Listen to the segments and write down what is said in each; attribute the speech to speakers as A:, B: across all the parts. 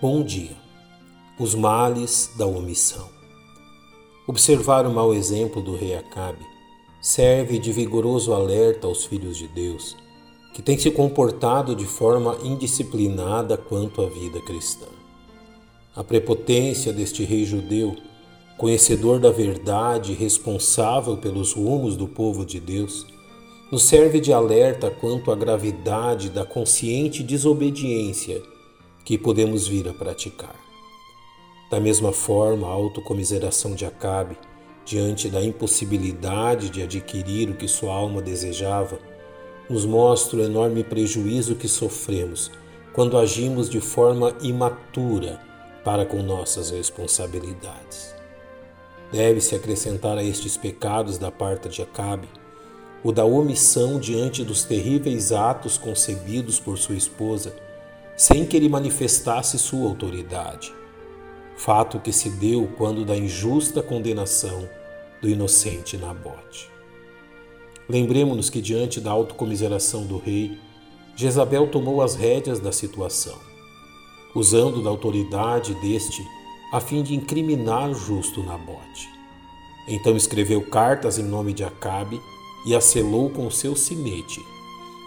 A: Bom dia. Os males da omissão. Observar o mau exemplo do rei Acabe serve de vigoroso alerta aos filhos de Deus, que têm se comportado de forma indisciplinada quanto à vida cristã. A prepotência deste rei judeu, conhecedor da verdade e responsável pelos rumos do povo de Deus, nos serve de alerta quanto à gravidade da consciente desobediência que podemos vir a praticar. Da mesma forma, a autocomiseração de Acabe, diante da impossibilidade de adquirir o que sua alma desejava, nos mostra o enorme prejuízo que sofremos quando agimos de forma imatura para com nossas responsabilidades. Deve-se acrescentar a estes pecados da parte de Acabe o da omissão diante dos terríveis atos concebidos por sua esposa sem que ele manifestasse sua autoridade. Fato que se deu quando da injusta condenação do inocente Nabote. Lembremos-nos que, diante da autocomiseração do rei, Jezabel tomou as rédeas da situação, usando da autoridade deste a fim de incriminar o justo Nabote. Então escreveu cartas em nome de Acabe e a selou com seu sinete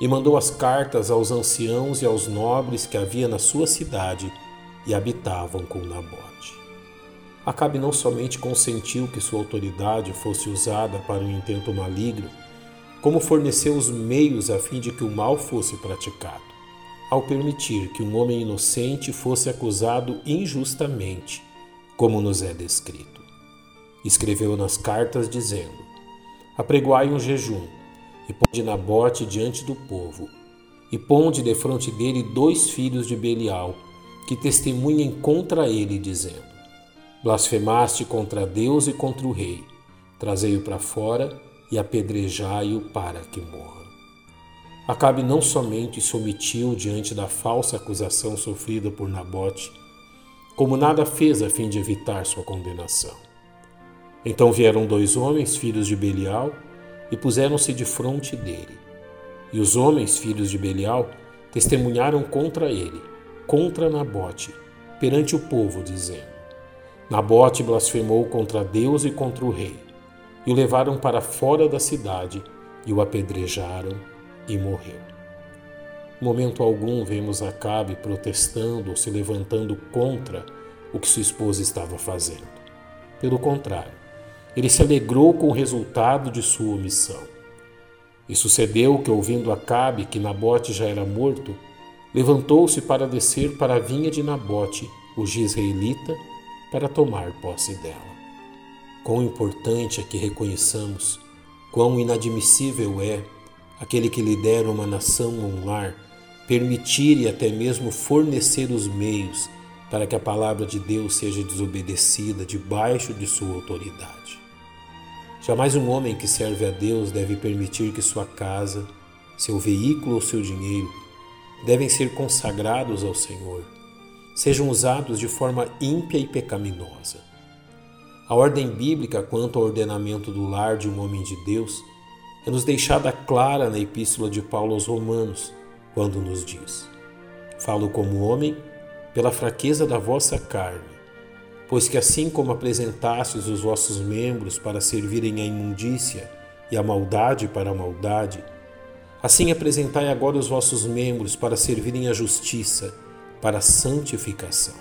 A: e mandou as cartas aos anciãos e aos nobres que havia na sua cidade e habitavam com Nabote. Acabe não somente consentiu que sua autoridade fosse usada para um intento maligno, como forneceu os meios a fim de que o mal fosse praticado, ao permitir que um homem inocente fosse acusado injustamente, como nos é descrito. Escreveu nas cartas dizendo: Apregoai um jejum e ponde Nabote diante do povo, e ponde defronte dele dois filhos de Belial, que testemunhem contra ele, dizendo: Blasfemaste contra Deus e contra o rei, trazei-o para fora e apedrejai-o para que morra. Acabe não somente se omitiu diante da falsa acusação sofrida por Nabote, como nada fez a fim de evitar sua condenação. Então vieram dois homens, filhos de Belial, e puseram-se de fronte dele. E os homens, filhos de Belial, testemunharam contra ele, contra Nabote, perante o povo, dizendo: Nabote blasfemou contra Deus e contra o rei. E o levaram para fora da cidade e o apedrejaram e morreu. Momento algum vemos Acabe protestando ou se levantando contra o que sua esposa estava fazendo. Pelo contrário, ele se alegrou com o resultado de sua omissão. E sucedeu que, ouvindo Acabe que Nabote já era morto, levantou-se para descer para a vinha de Nabote, o gisraelita, para tomar posse dela. Quão importante é que reconheçamos quão inadmissível é aquele que lidera uma nação ou um lar permitir e até mesmo fornecer os meios para que a palavra de Deus seja desobedecida debaixo de sua autoridade. Jamais um homem que serve a Deus deve permitir que sua casa, seu veículo ou seu dinheiro devem ser consagrados ao Senhor, sejam usados de forma ímpia e pecaminosa. A ordem bíblica quanto ao ordenamento do lar de um homem de Deus é nos deixada clara na epístola de Paulo aos Romanos, quando nos diz: Falo como homem pela fraqueza da vossa carne Pois que assim como apresentastes os vossos membros para servirem à imundícia e à maldade para a maldade, assim apresentai agora os vossos membros para servirem à justiça, para a santificação.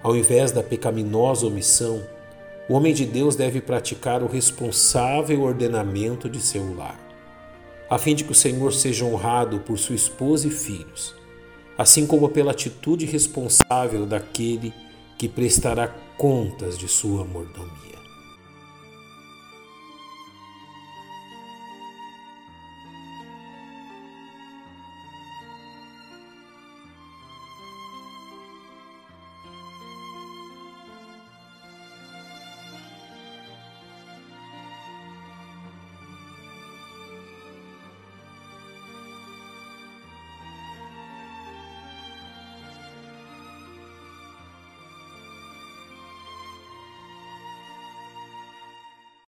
A: Ao invés da pecaminosa omissão, o homem de Deus deve praticar o responsável ordenamento de seu lar, a fim de que o Senhor seja honrado por sua esposa e filhos, assim como pela atitude responsável daquele que prestará contas de sua mordomia.